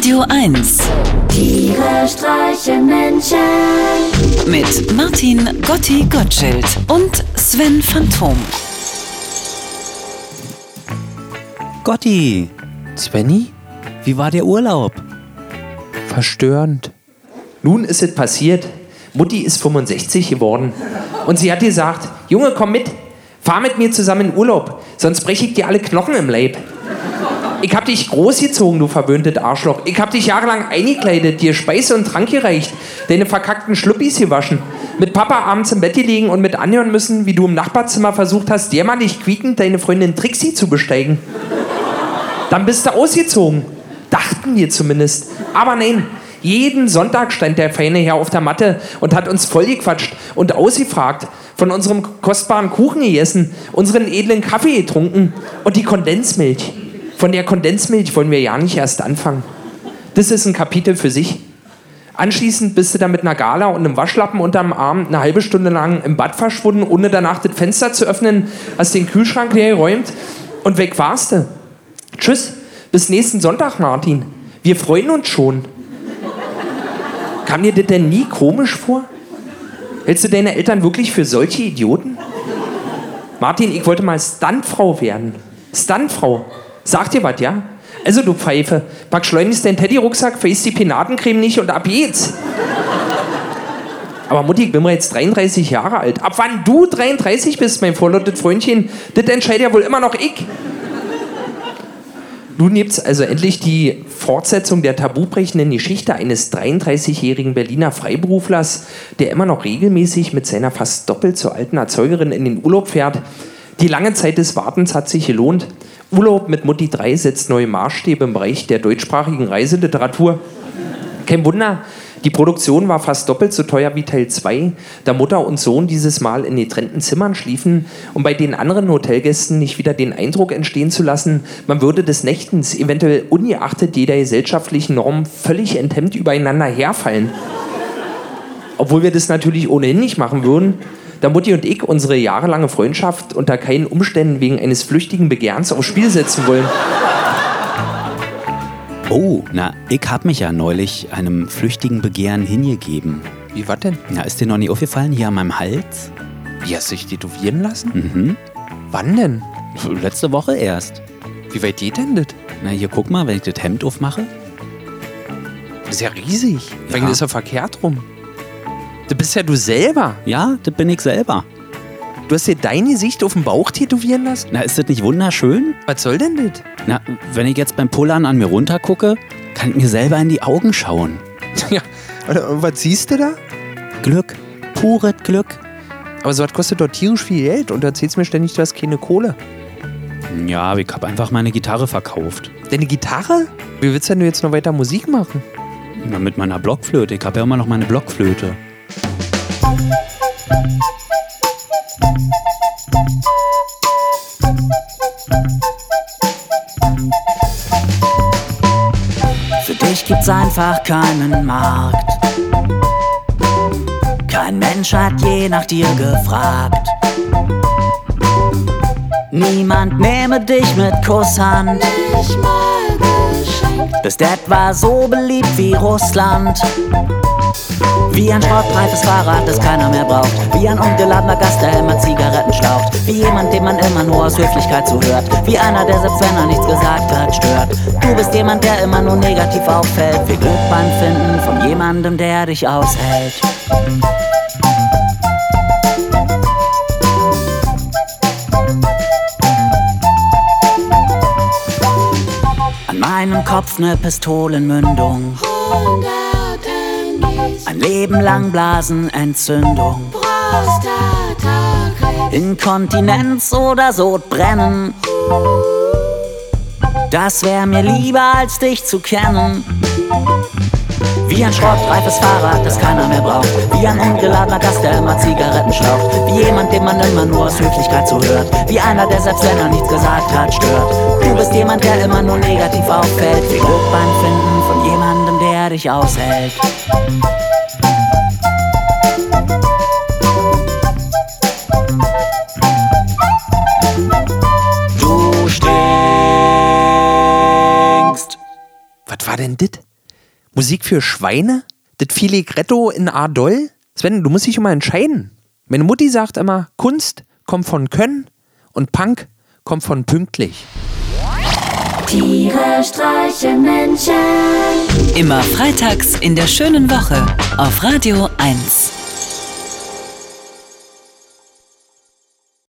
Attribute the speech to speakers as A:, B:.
A: Radio 1
B: Tiere streichen Menschen.
A: mit Martin Gotti Gottschild und Sven Phantom.
C: Gotti,
D: Svenny?
C: wie war der Urlaub?
D: Verstörend. Nun ist es passiert. Mutti ist 65 geworden. Und sie hat gesagt, Junge, komm mit. Fahr mit mir zusammen in Urlaub, sonst breche ich dir alle Knochen im Leib. Ich hab dich großgezogen, du verwöhntes Arschloch. Ich hab dich jahrelang eingekleidet, dir Speise und Trank gereicht, deine verkackten Schluppis gewaschen, mit Papa abends im Bett gelegen und mit anhören müssen, wie du im Nachbarzimmer versucht hast, jämmerlich quiekend deine Freundin Trixie zu besteigen. Dann bist du ausgezogen. Dachten wir zumindest. Aber nein, jeden Sonntag stand der feine Herr auf der Matte und hat uns vollgequatscht und ausgefragt, von unserem kostbaren Kuchen gegessen, unseren edlen Kaffee getrunken und die Kondensmilch. Von der Kondensmilch wollen wir ja nicht erst anfangen. Das ist ein Kapitel für sich. Anschließend bist du dann mit einer Gala und einem Waschlappen unterm Arm eine halbe Stunde lang im Bad verschwunden, ohne danach das Fenster zu öffnen, hast den Kühlschrank leer geräumt und weg warst du. Tschüss, bis nächsten Sonntag, Martin. Wir freuen uns schon. Kam dir das denn nie komisch vor? Hältst du deine Eltern wirklich für solche Idioten? Martin, ich wollte mal Stuntfrau werden. Stuntfrau. Sag dir was, ja? Also, du Pfeife, pack schleunigst deinen Teddy-Rucksack, vergiss die Penatencreme nicht und ab geht's. Aber Mutti, ich bin mal jetzt 33 Jahre alt. Ab wann du 33 bist, mein vorlottet Freundchen, das entscheidet ja wohl immer noch ich. Nun gibt's also endlich die Fortsetzung der tabubrechenden Geschichte eines 33-jährigen Berliner Freiberuflers, der immer noch regelmäßig mit seiner fast doppelt so alten Erzeugerin in den Urlaub fährt. Die lange Zeit des Wartens hat sich gelohnt. Urlaub mit Mutti 3 setzt neue Maßstäbe im Bereich der deutschsprachigen Reiseliteratur. Kein Wunder, die Produktion war fast doppelt so teuer wie Teil 2, da Mutter und Sohn dieses Mal in getrennten Zimmern schliefen, um bei den anderen Hotelgästen nicht wieder den Eindruck entstehen zu lassen, man würde des Nächtens, eventuell ungeachtet jeder gesellschaftlichen Norm, völlig enthemmt übereinander herfallen. Obwohl wir das natürlich ohnehin nicht machen würden, da Mutti und ich unsere jahrelange Freundschaft unter keinen Umständen wegen eines flüchtigen Begehrens aufs Spiel setzen wollen.
C: Oh, na, ich hab mich ja neulich einem flüchtigen Begehren hingegeben.
D: Wie war denn?
C: Na, ist dir noch nie aufgefallen, hier an meinem Hals?
D: Wie hast du dich tätowieren lassen?
C: Mhm.
D: Wann denn?
C: Letzte Woche erst.
D: Wie weit geht denn das?
C: Na, hier guck mal, wenn ich das Hemd aufmache.
D: Das ist ja riesig.
C: Ja.
D: Das ist ja verkehrt rum. Du bist ja du selber.
C: Ja, das bin ich selber.
D: Du hast dir dein Gesicht auf dem Bauch tätowieren lassen?
C: Na, ist das nicht wunderschön?
D: Was soll denn das?
C: Na, wenn ich jetzt beim Pullern an mir runtergucke, kann ich mir selber in die Augen schauen.
D: Ja, und was siehst du da?
C: Glück, pures Glück.
D: Aber so was kostet dort tierisch viel Geld und du erzählst mir ständig, du hast keine Kohle.
C: Ja, aber ich hab einfach meine Gitarre verkauft.
D: Deine Gitarre? Wie willst denn du jetzt noch weiter Musik machen?
C: Na, mit meiner Blockflöte. Ich hab ja immer noch meine Blockflöte.
E: Einfach keinen Markt. Kein Mensch hat je nach dir gefragt. Niemand nehme dich mit Kusshand. Bist etwa so beliebt wie Russland. Wie ein sportreifes Fahrrad, das keiner mehr braucht. Wie ein ungeladener Gast, der immer Zigaretten schlaucht. Wie jemand, dem man immer nur aus Höflichkeit zuhört. Wie einer, der selbst wenn er nichts gesagt hat, stört. Du bist jemand, der immer nur negativ auffällt. Viel Glück beim Finden von jemandem, der dich aushält. Meinem Kopf ne Pistolenmündung. Ein Leben lang Blasenentzündung. Inkontinenz oder Sodbrennen. Das wär mir lieber als dich zu kennen. Wie ein schrottreifes Fahrrad, das keiner mehr braucht. Wie ein ungeladener Gast, der immer Zigaretten schlaucht. Wie jemand, dem man immer nur aus Höflichkeit zuhört. Wie einer, der selbst wenn er nichts gesagt hat, stört. Du bist jemand, der immer nur negativ auffällt. Viel Glück beim Finden von jemandem, der dich aushält.
D: Musik für Schweine? Das Filigretto in A-Doll? Sven, du musst dich immer entscheiden. Meine Mutti sagt immer, Kunst kommt von Können und Punk kommt von pünktlich.
B: Tiere streichen Menschen.
A: Immer freitags in der schönen Woche auf Radio 1.